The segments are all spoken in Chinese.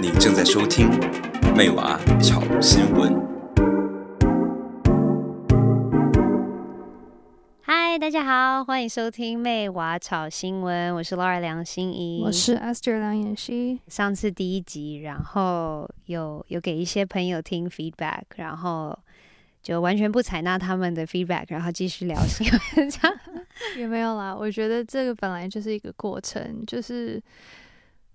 你正在收听《妹娃炒新闻》。嗨，大家好，欢迎收听《妹娃炒新闻》，我是 Laura 梁心怡，我是 Esther 梁妍希。上次第一集，然后有有给一些朋友听 feedback，然后就完全不采纳他们的 feedback，然后继续聊新闻，这样 也没有啦。我觉得这个本来就是一个过程，就是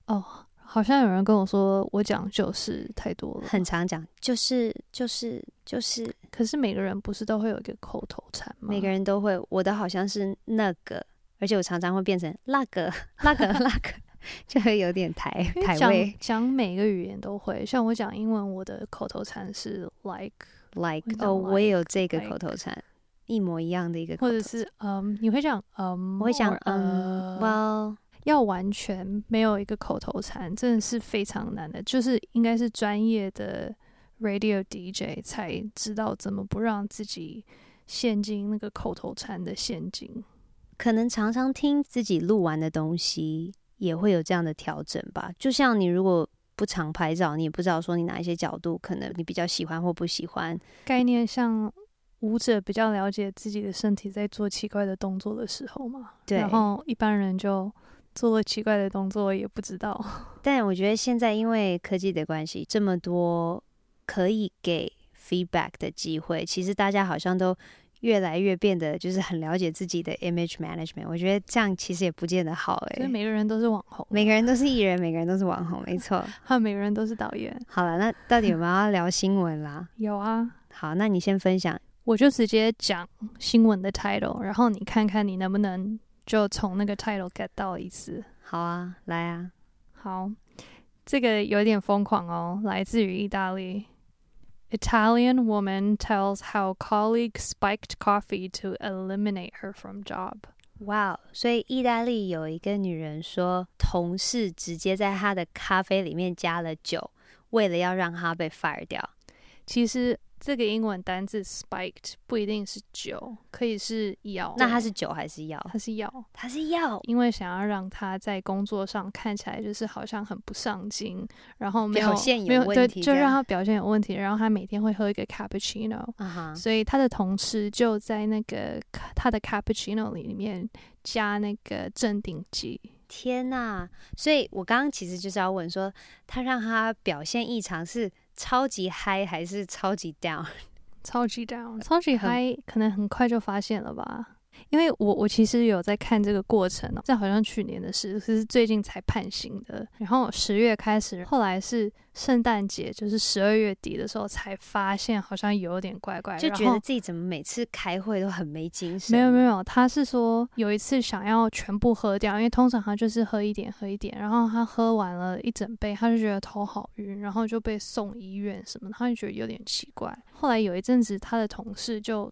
哦。好像有人跟我说，我讲就是太多了，很常讲，就是就是就是。可是每个人不是都会有一个口头禅吗？每个人都会，我的好像是那个，而且我常常会变成那个那个那个，就会有点台台味。讲每个语言都会，像我讲英文，我的口头禅是 like like, 哦，我也有这个口头禅一模一样的一个或者是嗯，um, 你会讲嗯，um, 我会讲嗯，well。要完全没有一个口头禅，真的是非常难的。就是应该是专业的 radio DJ 才知道怎么不让自己陷进那个口头禅的陷阱。可能常常听自己录完的东西，也会有这样的调整吧。就像你如果不常拍照，你也不知道说你哪一些角度可能你比较喜欢或不喜欢。概念像舞者比较了解自己的身体在做奇怪的动作的时候嘛。对。然后一般人就。做了奇怪的动作也不知道，但我觉得现在因为科技的关系，这么多可以给 feedback 的机会，其实大家好像都越来越变得就是很了解自己的 image management。我觉得这样其实也不见得好哎。所以每个人都是网红，每个人都是 艺人，每个人都是网红，没错。还有每个人都是导演。好了，那到底有没有要聊新闻啦？有啊。好，那你先分享，我就直接讲新闻的 title，然后你看看你能不能。就从那个 title get 到意思。好啊，来啊，好，这个有点疯狂哦，来自于意大利。Italian woman tells how colleague spiked coffee to eliminate her from job。哇，所以意大利有一个女人说，同事直接在她的咖啡里面加了酒，为了要让她被 fire 掉。其实。 这个英文单字 spiked 不一定是酒，可以是药。那它是酒还是药？它是药，它是药。因为想要让他在工作上看起来就是好像很不上进，然后没有表现有问题，没有，对，就让他表现有问题。然后他每天会喝一个 cappuccino，uh -huh. 所以他的同事就在那个他的 cappuccino 里面加那个镇定剂。天呐！所以我刚刚其实就是要问说，他让他表现异常是？超级嗨还是超级 down？超级 down，超级嗨，可能很快就发现了吧。因为我我其实有在看这个过程哦，这好像去年的事，是最近才判刑的。然后十月开始，后来是圣诞节，就是十二月底的时候才发现，好像有点怪怪，就觉得自己怎么每次开会都很没精神。没有没有，他是说有一次想要全部喝掉，因为通常他就是喝一点喝一点，然后他喝完了一整杯，他就觉得头好晕，然后就被送医院什么，他就觉得有点奇怪。后来有一阵子，他的同事就。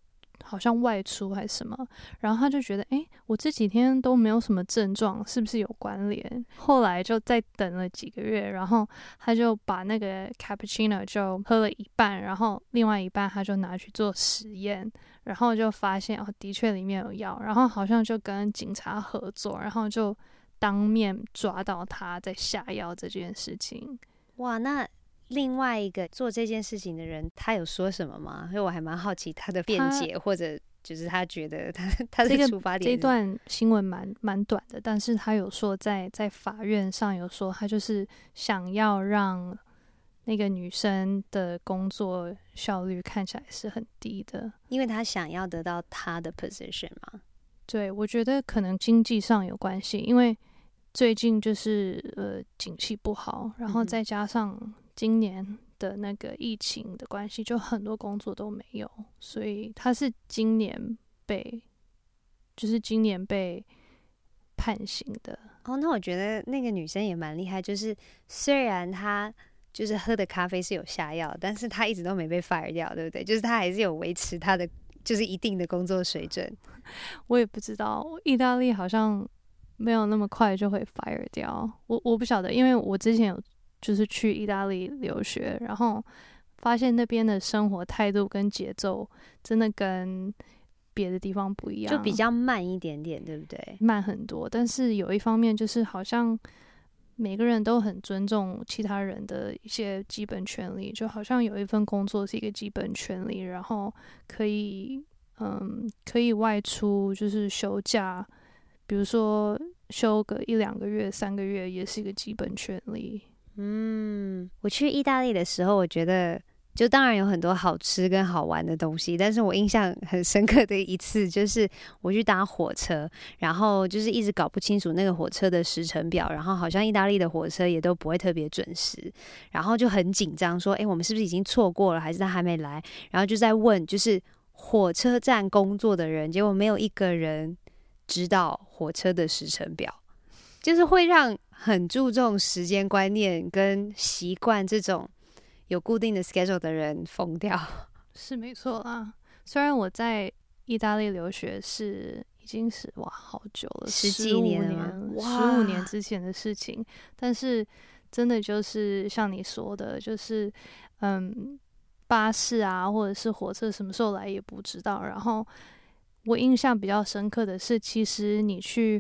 好像外出还是什么，然后他就觉得，诶，我这几天都没有什么症状，是不是有关联？后来就再等了几个月，然后他就把那个 cappuccino 就喝了一半，然后另外一半他就拿去做实验，然后就发现哦，的确里面有药，然后好像就跟警察合作，然后就当面抓到他在下药这件事情。哇，那。另外一个做这件事情的人，他有说什么吗？因为我还蛮好奇他的辩解，或者就是他觉得他他这个出发点。这段新闻蛮蛮短的，但是他有说在在法院上有说，他就是想要让那个女生的工作效率看起来是很低的，因为他想要得到他的 position 嘛。对，我觉得可能经济上有关系，因为最近就是呃景气不好，然后再加上。今年的那个疫情的关系，就很多工作都没有，所以他是今年被，就是今年被判刑的。哦，那我觉得那个女生也蛮厉害，就是虽然她就是喝的咖啡是有下药，但是她一直都没被 fire 掉，对不对？就是她还是有维持她的就是一定的工作水准。我也不知道，意大利好像没有那么快就会 fire 掉。我我不晓得，因为我之前有。就是去意大利留学，然后发现那边的生活态度跟节奏真的跟别的地方不一样，就比较慢一点点，对不对？慢很多，但是有一方面就是好像每个人都很尊重其他人的一些基本权利，就好像有一份工作是一个基本权利，然后可以嗯可以外出，就是休假，比如说休个一两个月、三个月也是一个基本权利。嗯，我去意大利的时候，我觉得。就当然有很多好吃跟好玩的东西，但是我印象很深刻的一次就是我去搭火车，然后就是一直搞不清楚那个火车的时程表，然后好像意大利的火车也都不会特别准时，然后就很紧张，说：“诶，我们是不是已经错过了，还是他还没来？”然后就在问，就是火车站工作的人，结果没有一个人知道火车的时程表，就是会让很注重时间观念跟习惯这种。有固定的 schedule 的人疯掉，是没错啦。虽然我在意大利留学是已经是哇好久了，十几年了，十五年之前的事情，但是真的就是像你说的，就是嗯，巴士啊或者是火车什么时候来也不知道。然后我印象比较深刻的是，其实你去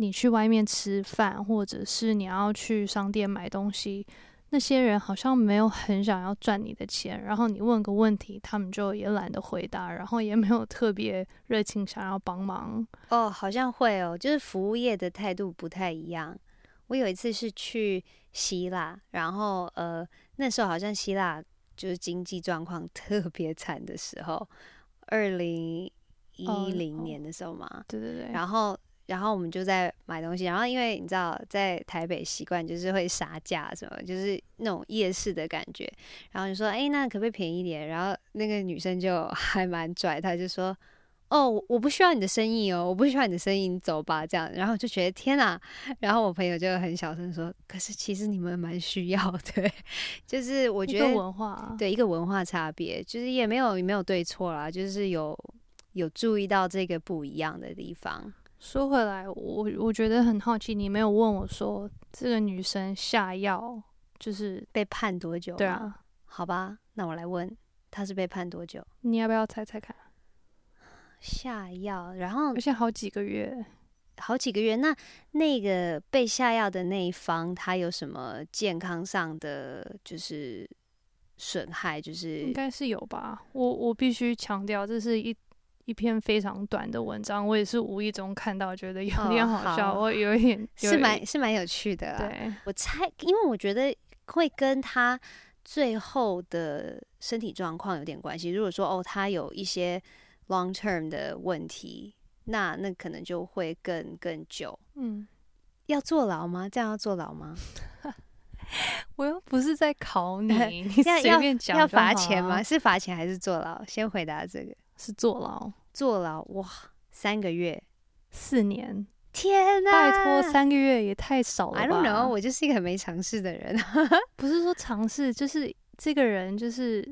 你去外面吃饭，或者是你要去商店买东西。那些人好像没有很想要赚你的钱，然后你问个问题，他们就也懒得回答，然后也没有特别热情想要帮忙。哦，好像会哦，就是服务业的态度不太一样。我有一次是去希腊，然后呃，那时候好像希腊就是经济状况 特别惨的时候，二零一零年的时候嘛。对对对，然后。然后我们就在买东西，然后因为你知道在台北习惯就是会杀价什么，就是那种夜市的感觉。然后就说：“哎，那可不可以便宜一点？”然后那个女生就 还蛮拽，她就说：“哦，我不需要你的生意哦，我不需要你的生意，你走吧。”这样，然后就觉得天哪！然后我朋友就很小声说：“可是其实你们蛮需要的，就是我觉得文化对一个文化差别，就是也没有也没有对错啦，就是有有注意到这个不一样的地方。”说回来，我我觉得很好奇，你没有问我说这个女生下药就是被判多久？对啊，好吧，那我来问，她是被判多久？你要不要猜猜看？下药，然后而且好几个月，好几个月。那那个被下药的那一方，他有什么健康上的就是损害？就是应该是有吧。我我必须强调，这是一。一篇非常短的文章，我也是无意中看到，觉得有点好笑，哦、好我有一点，有点是蛮是蛮有趣的。对，我猜，因为我觉得会跟他最后的身体状况有点关系。如果说哦，他有一些 long term 的问题，那那可能就会更更久。嗯，要坐牢吗？这样要坐牢吗？我又不是在考你，你随便讲要罚钱吗？是罚钱还是坐牢？先回答这个，是坐牢。坐牢哇，三个月，四年，天哪！拜托，三个月也太少了吧？I don't know，我就是一个很没尝试的人。不是说尝试，就是这个人就是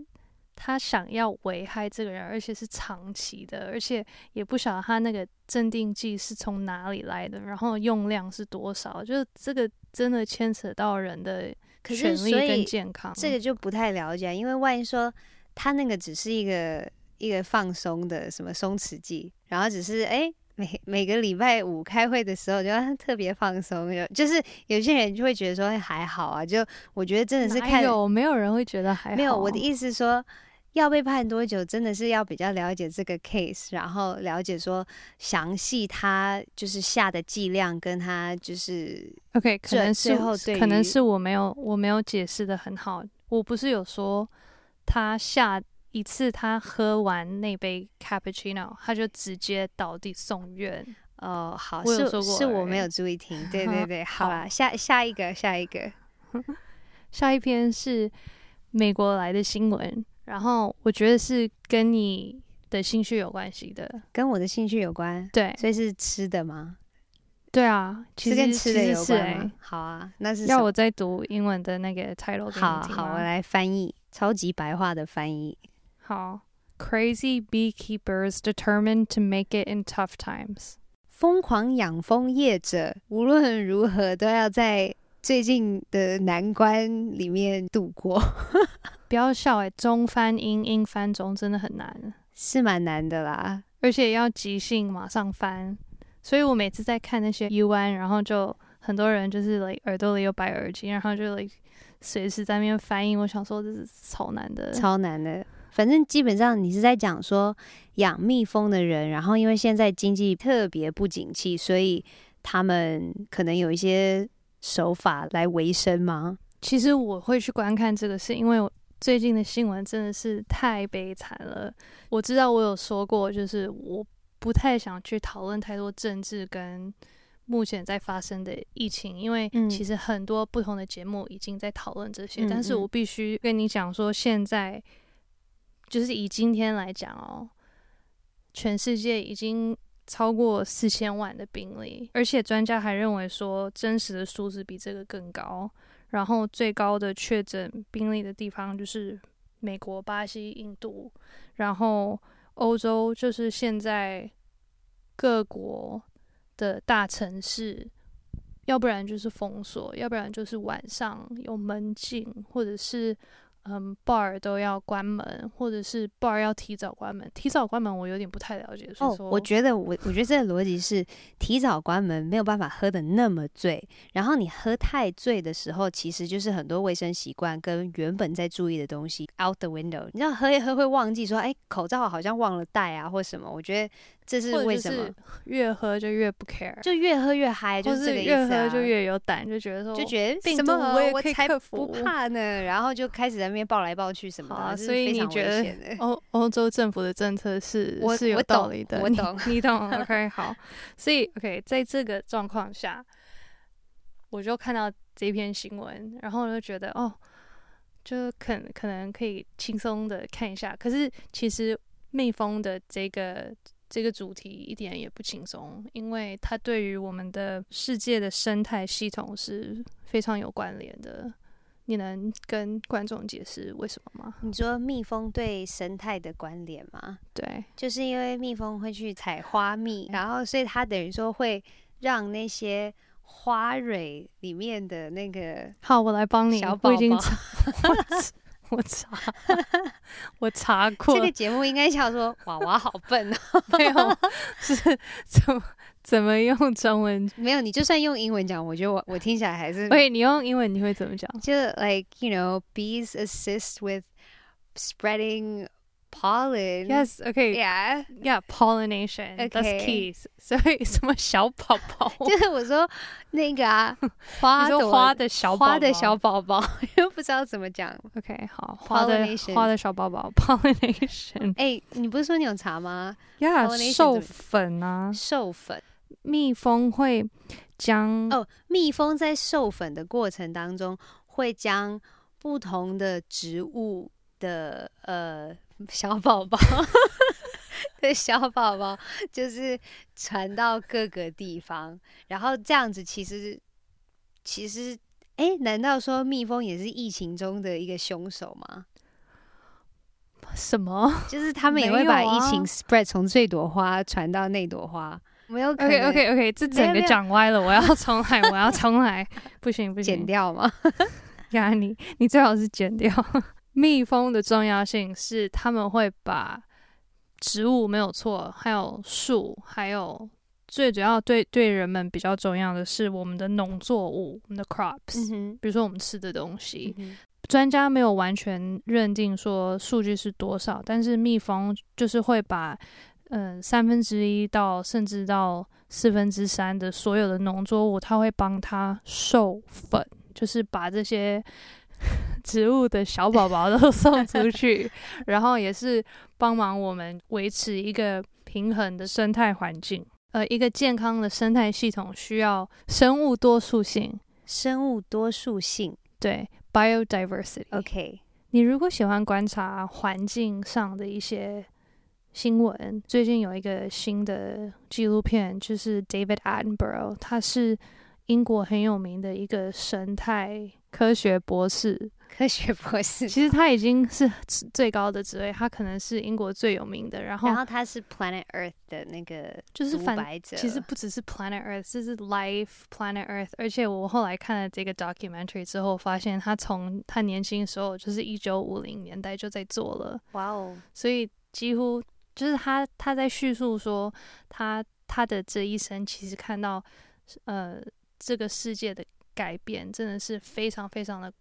他想要危害这个人，而且是长期的，而且也不晓得他那个镇定剂是从哪里来的，然后用量是多少，就是这个真的牵扯到人的权利跟健康，这个就不太了解，因为万一说他那个只是一个。一个放松的什么松弛剂，然后只是哎、欸，每每个礼拜五开会的时候就 特别放松，就是有些人就会觉得说还好啊，就我觉得真的是看有没有人会觉得还好。没有，我的意思说要被判多久，真的是要比较了解这个 case，然后了解说详细他就是下的剂量跟他就是 OK，可能是可能是我没有我没有解释的很好，我不是有说他下。一次，他喝完那杯 cappuccino，他就直接倒地送院。哦，好，我有说过，是是我没有注意听。对 对对，好啦，下下一个，下一个，下一篇是美国来的新闻，然后我觉得是跟你的兴趣有关系的，跟我的兴趣有关。对，所以是吃的吗？对啊，其实跟吃的有关。欸、好啊，那是要我再读英文的那个 title？好好，我来翻译，超级白话的翻译。好，Crazy beekeepers determined to make it in tough times。疯狂养蜂业者无论如何都要在最近的难关里面度过。不要笑哎，中翻英，英翻中真的很难，是蛮难的啦。而且要即兴马上翻，所以我每次在看那些 UN，然后就很多人就是 like 耳朵里有白耳机，然后就 like 随时在那边翻译。我想说这是超难的，超难的。反正基本上你是在讲说养蜜蜂的人，然后因为现在经济特别不景气，所以他们可能有一些手法来维生吗？其实我会去观看这个，是因为最近的新闻真的是太悲惨了。我知道我有说过，就是我不太想去讨论太多政治跟目前在发生的疫情，因为其实很多不同的节目已经在讨论这些，嗯、但是我必须跟你讲说现在。就是以今天来讲哦，全世界已经超过四千万的病例，而且专家还认为说真实的数字比这个更高。然后最高的确诊病例的地方就是美国、巴西、印度，然后欧洲就是现在各国的大城市，要不然就是封锁，要不然就是晚上有门禁，或者是。嗯，bar 都要关门，或者是 bar 要提早关门。提早关门我有点不太了解。哦，我觉得我我觉得这个逻辑是提早关门没有办法喝的那么醉，然后你喝太醉的时候，其实就是很多卫生习惯跟原本在注意的东西 out the window。你知道喝一喝会忘记说，哎，口罩好像忘了戴啊，或什么。我觉得。这是为什么？越喝就越不 care，就越喝越嗨，就是这个意思啊。越喝就越有胆，就觉得说，就觉得什么我我才不怕呢？然后就开始在那边抱来抱去什么的。啊，所以你觉得欧欧洲政府的政策是是有道理的？我懂，你，你懂。OK，好。所以 OK，在这个状况下，我就看到这篇新闻，然后我就觉得哦，就可可能可以轻松的看一下。可是其实蜜蜂的这个。这个主题一点也不轻松，因为它对于我们的世界的生态系统是非常有关联的。你能跟观众解释为什么吗？你说蜜蜂对生态的关联吗？对，就是因为蜜蜂会去采花蜜，然后所以它等于说会让那些花蕊里面的那个……好，我来帮你。小宝宝。我查，我查过。这个节目应该叫做“娃娃好笨”哦，没有，是怎么怎么用中文？没有，你就算用英文讲，我觉得我我听起来还是。喂，你用英文你会怎么讲？就 like you know, bees assist with spreading. Pollen. Yes. Okay. Yeah. Yeah. Pollination. Okay. That's key. 所以什么小宝宝？就是我说那个啊，花的花的小花的小宝宝，又不知道怎么讲。OK，好，花的花的小宝宝，pollination。哎，你不是说你有查吗？Yeah，授粉啊，授粉。蜜蜂会将哦，蜜蜂在授粉的过程当中，会将不同的植物的呃。小宝宝，对，小宝宝就是传到各个地方，然后这样子其实其实，哎，难道说蜜蜂也是疫情中的一个凶手吗？什么？就是他们也会把疫情 spread 从这朵花传到那朵花？没有可能。OK OK OK，这整个讲歪了，我要重来，我要重来，不行不行，剪掉吗？呀，你你最好是剪掉。蜜蜂的重要性是，他们会把植物没有错，还有树，还有最主要对对人们比较重要的是我们的农作物，我们的 crops，嗯，比如说我们吃的东西。嗯，专家没有完全认定说数据是多少，但是蜜蜂就是会把嗯三分之一到甚至到四分之三的所有的农作物，它会帮它授粉，就是把这些。植物的小宝宝都 送出去，然后也是帮忙我们维持一个平衡的生态环境。呃，一个健康的生态系统需要生物多数性。生物多数性，对，biodiversity。OK，你如果喜欢观察环境上的一些新闻，最近有一个新的纪录片，就是 David Attenborough，他是英国很有名的一个生态。科学博士，科学博士，其实他已经是最高的职位，他可能是英国最有名的。然后，然后他是 Planet Earth 的那个就是反白者。其实不只是 Planet Earth，这是 Life Planet Earth。而且我后来看了这个 documentary 之后，发现他从他年轻的时候，就是一九五零年代就在做了。哇哦！所以几乎就是他他在叙述说他他的这一生其实看到呃这个世界的改变真的是非常非常的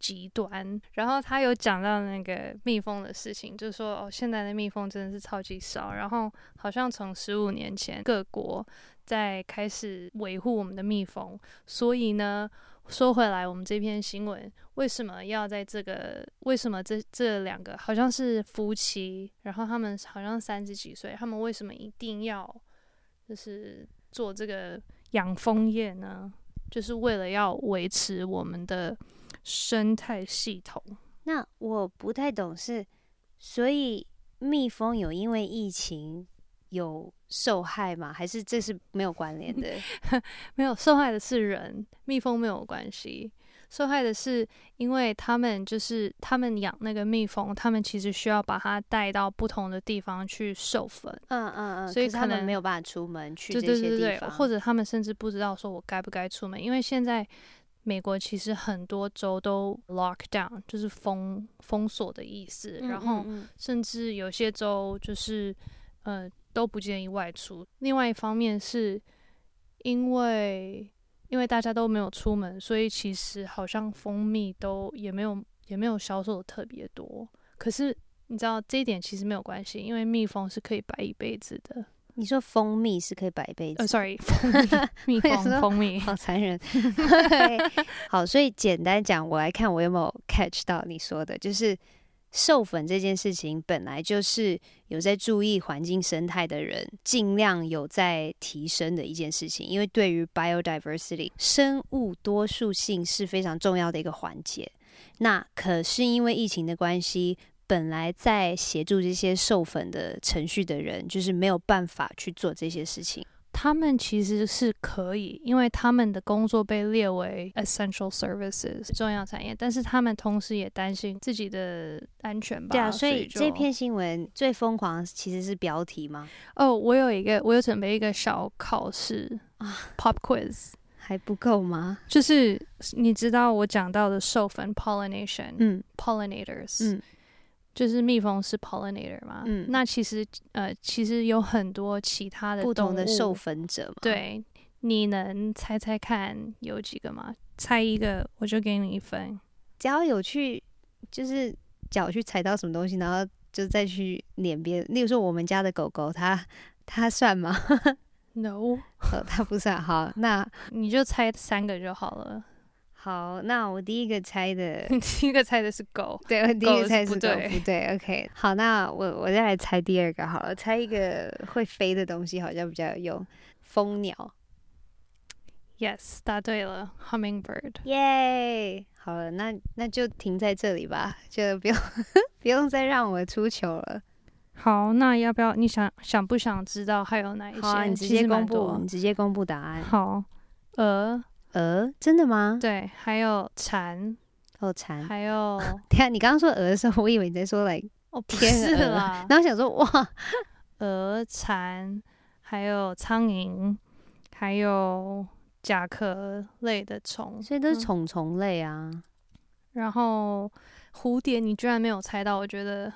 极端。然后他有讲到那个蜜蜂的事情，就是说哦，现在的蜜蜂真的是超级少。然后好像从十五年前各国在开始维护我们的蜜蜂，所以呢。说回来，我们这篇新闻为什么要在这个？为什么这这两个好像是夫妻，然后他们好像三十几岁，他们为什么一定要就是做这个养蜂业呢？就是为了要维持我们的生态系统。那我不太懂是，所以蜜蜂有因为疫情有受害吗？还是这是没有关联的？没有，受害的是人，蜜蜂没有关系。受害的是因为他们就是他们养那个蜜蜂，他们其实需要把它带到不同的地方去授粉。嗯嗯嗯，所以他们没有办法出门去这些地方，或者他们甚至不知道说我该不该出门，因为现在美国其实很多州都 lock down，就是封封锁的意思。然后甚至有些州就是呃。都不建议外出。另外一方面是，因为因为大家都没有出门，所以其实好像蜂蜜都也没有也没有销售的特别多。可是你知道这一点其实没有关系，因为蜜蜂是可以摆一辈子的。你说蜂蜜是可以摆一辈子？呃，sorry，蜂蜜，蜜蜂蜂蜜，好 残忍。好，所以简单讲，我来看我有没有 catch 到你说的，就是。授粉这件事情本来就是有在注意环境生态的人尽量有在提升的一件事情，因为对于 biodiversity 生物多数性是非常重要的一个环节。那可是因为疫情的关系，本来在协助这些授粉的程序的人就是没有办法去做这些事情。他们其实是可以，因为他们的工作被列为 essential services 重要产业，但是他们同时也担心自己的安全吧。对啊，所以，这篇新闻最疯狂其实是标题吗？哦，我有一个，我有准备一个小考试啊，pop quiz 还不够吗？就是你知道我讲到的授粉 pollination，嗯，pollinators，嗯。就是蜜蜂是 pollinator 嘛，嗯，那其实呃，其实有很多其他的不同的授粉者嘛。对，你能猜猜看有几个吗？猜一个我就给你一分。只要有去，就是脚去踩到什么东西，然后就再去撵别。例如说我们家的狗狗，它它算吗？No，哦，它不算。好，那你就猜三个就好了。好，那我第一个猜的，第一个猜的是狗，对，我第一个猜是狗，不对，不 对，OK。好，那我我再来猜第二个好了，猜一个会飞的东西，好像比较有用。蜂鸟，Yes，答对了，Hummingbird，耶，好了，那那就停在这里吧，就不用 不用再让我出糗了。好，那要不要？你想想不想知道还有哪一些？好，你直接公布，你直接公布答案。好，鹅。鹅？真的吗？对，还有蝉，哦，蝉，还有。等下，你刚刚说鹅的时候，我以为你在说来哦，天鹅，然后想说哇，鹅、蝉，还有苍蝇，还有甲壳类的虫，所以都是虫虫类啊。嗯、然后蝴蝶，你居然没有猜到，我觉得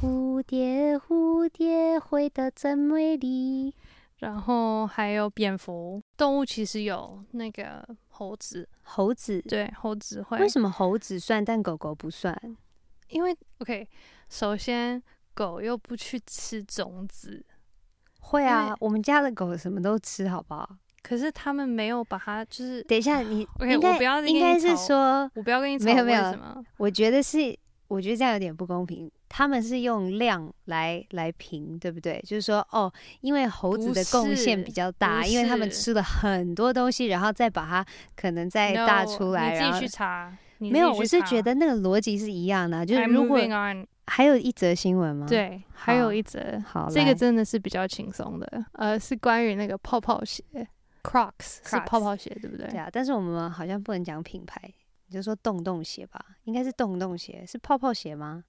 蝴蝶，蝴蝶飞得真美丽。然后还有蝙蝠，动物其实有那个猴子，猴子对，猴子会。为什么猴子算，但狗狗不算？因为 OK，首先狗又不去吃种子，会啊，我们家的狗什么都吃，好不好？可是他们没有把它，就是等一下你 OK，我不要应该是说，我不要跟你吵，没有没有，什么？我觉得是。我觉得这样有点不公平。他们是用量来来评，对不对？就是说，哦，因为猴子的贡献比较大，因为他们吃了很多东西，然后再把它可能再大出来。No, 你自己去查。没有，我是觉得那个逻辑是一样的。就是如果还有一则新闻吗？对，还有一则。好，这个真的是比较轻松的。呃，是关于那个泡泡鞋，Crocs 是泡泡鞋，对不对？对啊，但是我们好像不能讲品牌。你就说洞洞鞋吧，应该是洞洞鞋，是泡泡鞋吗？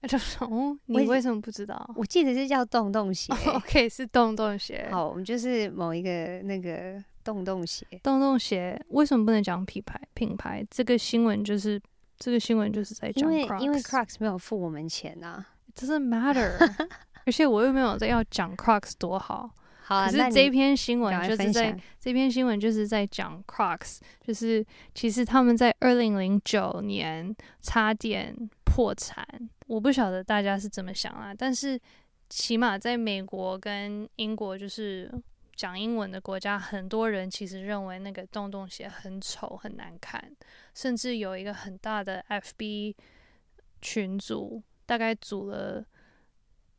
哦，你为什么不知道？我记得是叫洞洞鞋。Oh, OK，是洞洞鞋。好，我们就是某一个那个洞洞鞋。洞洞鞋为什么不能讲品牌？品牌这个新闻就是这个新闻就是在讲，因为因为 Crocs 没有付我们钱。It doesn't matter。而且我又没有在要讲 Crocs 多好。好啊，可是这篇新闻就是在这篇新闻就是在讲 Crocs，就是其实他们在二零零九年差点破产。我不晓得大家是怎么想啊，但是起码在美国跟英国，就是讲英文的国家，很多人其实认为那个洞洞鞋很丑很难看，甚至有一个很大的 FB 群组，大概组了。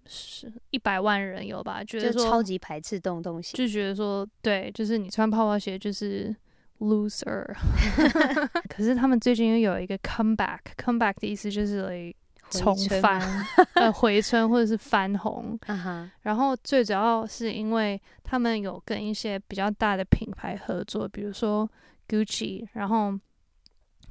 是一百万人有吧？觉得说超级排斥洞洞鞋，就觉得说对，就是你穿泡泡鞋就是 loser。可是他们最近又有一个 comeback，comeback 的意思就是来重返，呃，回春或者是翻红。Uh huh. 然后最主要是因为他们有跟一些比较大的品牌合作，比如说 Gucci，然后。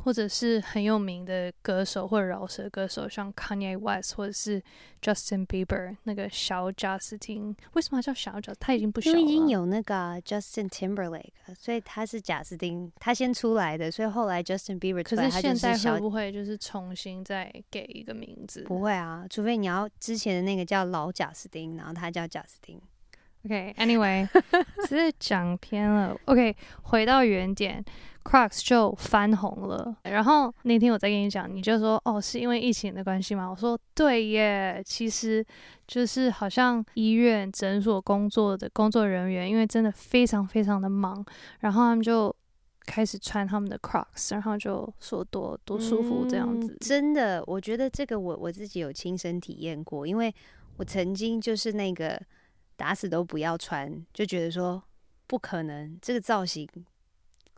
或者是很有名的歌手或者饶舌歌手，像 Kanye West 或者是 Justin Bieber 那个小贾斯汀，为什么叫小贾？他已经不小了。因为已经有那个 Justin Timberlake，所以他是贾斯汀，他先出来的，所以后来 Justin Bieber 出来，可是现在会不会就是重新再给一个名字？不会啊，除非你要之前的那个叫老贾斯汀，然后他叫贾斯汀。OK，Anyway，、okay, 只是讲偏了。OK，回到原点。Crocs 就翻红了，然后那天我再跟你讲，你就说哦，是因为疫情的关系吗？我说对耶，其实就是好像医院诊所工作的工作人员，因为真的非常非常的忙，然后他们就开始穿他们的 Crocs，然后就说多多舒服这样子。嗯，真的，我觉得这个我我自己有亲身体验过，因为我曾经就是那个打死都不要穿，就觉得说不可能这个造型。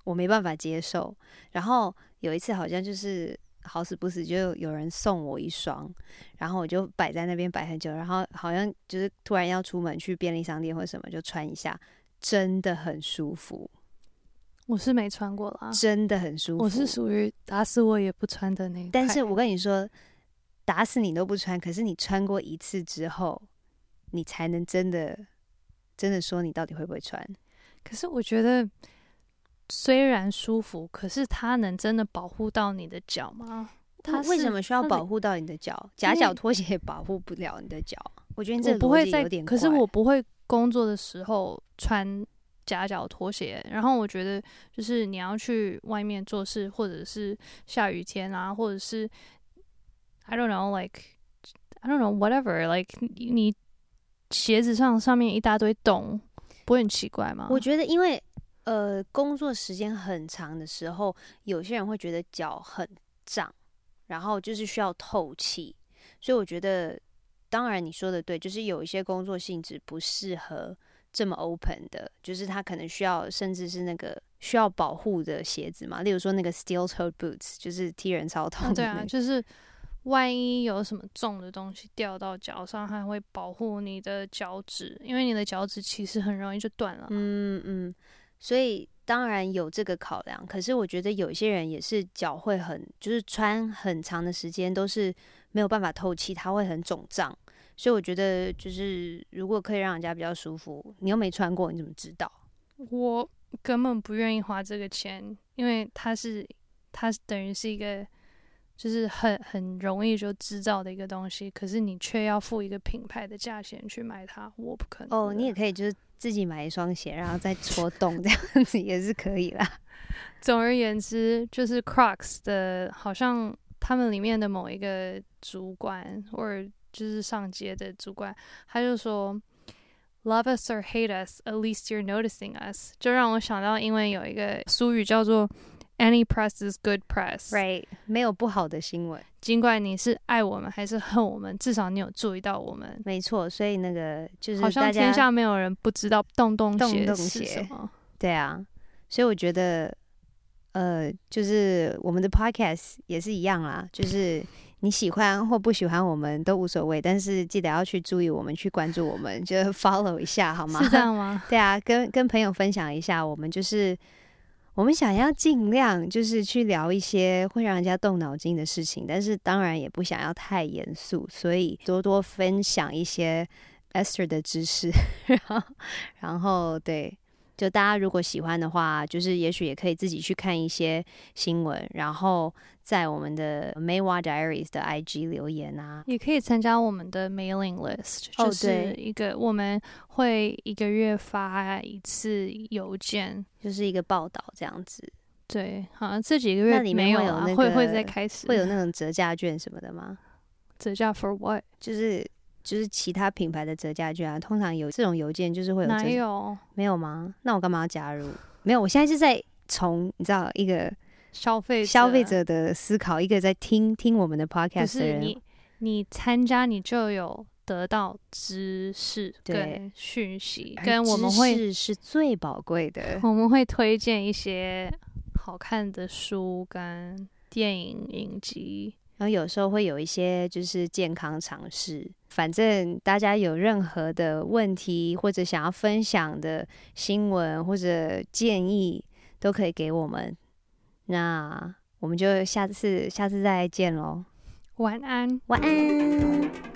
我没办法接受，然后有一次好像就是好死不死就有人送我一双，然后我就摆在那边摆很久，然后好像就是突然要出门去便利商店或什么就穿一下，真的很舒服。我是没穿过啦，真的很舒服。我是属于打死我也不穿的那个。但是我跟你说，打死你都不穿，可是你穿过一次之后，你才能真的真的说你到底会不会穿。可是我觉得。虽然舒服，可是它能真的保护到你的脚吗？它为什么需要保护到你的脚？夹脚拖鞋保护不了你的脚。我觉得这不会在，有点。可是我不会工作的时候穿夹脚拖鞋。然后我觉得，就是你要去外面做事，或者是下雨天啊，或者是 I don't know, like I don't know, whatever, like 你鞋子上上面一大堆洞，不会很奇怪吗？我觉得，因为。呃，工作时间很长的时候，有些人会觉得脚很胀，然后就是需要透气。所以我觉得，当然你说的对，就是有一些工作性质不适合这么 open 的，就是他可能需要甚至是那个需要保护的鞋子嘛。例如说那个 steel toe boots，就是踢人超痛的。对啊，就是万一有什么重的东西掉到脚上，它会保护你的脚趾，因为你的脚趾其实很容易就断了。嗯嗯。所以当然有这个考量，可是我觉得有一些人也是脚会很，就是穿很长的时间都是没有办法透气，它会很肿胀。所以我觉得就是如果可以让人家比较舒服，你又没穿过，你怎么知道？我根本不愿意花这个钱，因为它是它等于是一个就是很很容易就制造的一个东西，可是你却要付一个品牌的价钱去买它，我不可能。哦，你也可以就是。自己买一双鞋，然后再戳洞，这样子也是可以啦。总而言之，就是 Crocs 的，好像他们里面的某一个主管，或者就是上街的主管，他就说：“Love us or hate us, at least you're noticing us。”就让我想到，因为有一个俗语叫做。Any press is good press, right？没有不好的新闻，尽管你是爱我们还是恨我们，至少你有注意到我们。没错，所以那个就是好像天下没有人不知道洞洞鞋洞洞鞋。对啊，所以我觉得，呃，就是我们的 podcast 也是一样啦，就是你喜欢或不喜欢我们都无所谓，但是记得要去注意我们，去关注我们，就 follow 一下好吗？是这样吗？对啊，跟跟朋友分享一下，我们就是。我们想要尽量就是去聊一些会让人家动脑筋的事情，但是当然也不想要太严肃，所以多多分享一些 Esther 的知识，然后然后对，就大家如果喜欢的话，就是也许也可以自己去看一些新闻，然后在我们的 Maywa Diaries 的 IG 留言啊，也可以参加我们的 mailing list，就是一个我们会一个月发一次邮件，就是一个报道这样子。对，好像这几个月里面会有那个会会再开始会有那种折价券什么的吗？折价 for what？就是。就是其他品牌的折价券啊，通常有这种邮件，就是会有。哪有？没有吗？那我干嘛要加入？没有，我现在是在从你知道一个消费消费者的思考，一个在听听我们的 podcast 的人。你你参加，你就有得到知识跟讯息，跟我们会知识是最宝贵的。我们会推荐一些好看的书跟电影影集。然后有时候会有一些就是健康尝试，反正大家有任何的问题或者想要分享的新闻或者建议，都可以给我们。那我们就下次下次再见喽，晚安，晚安。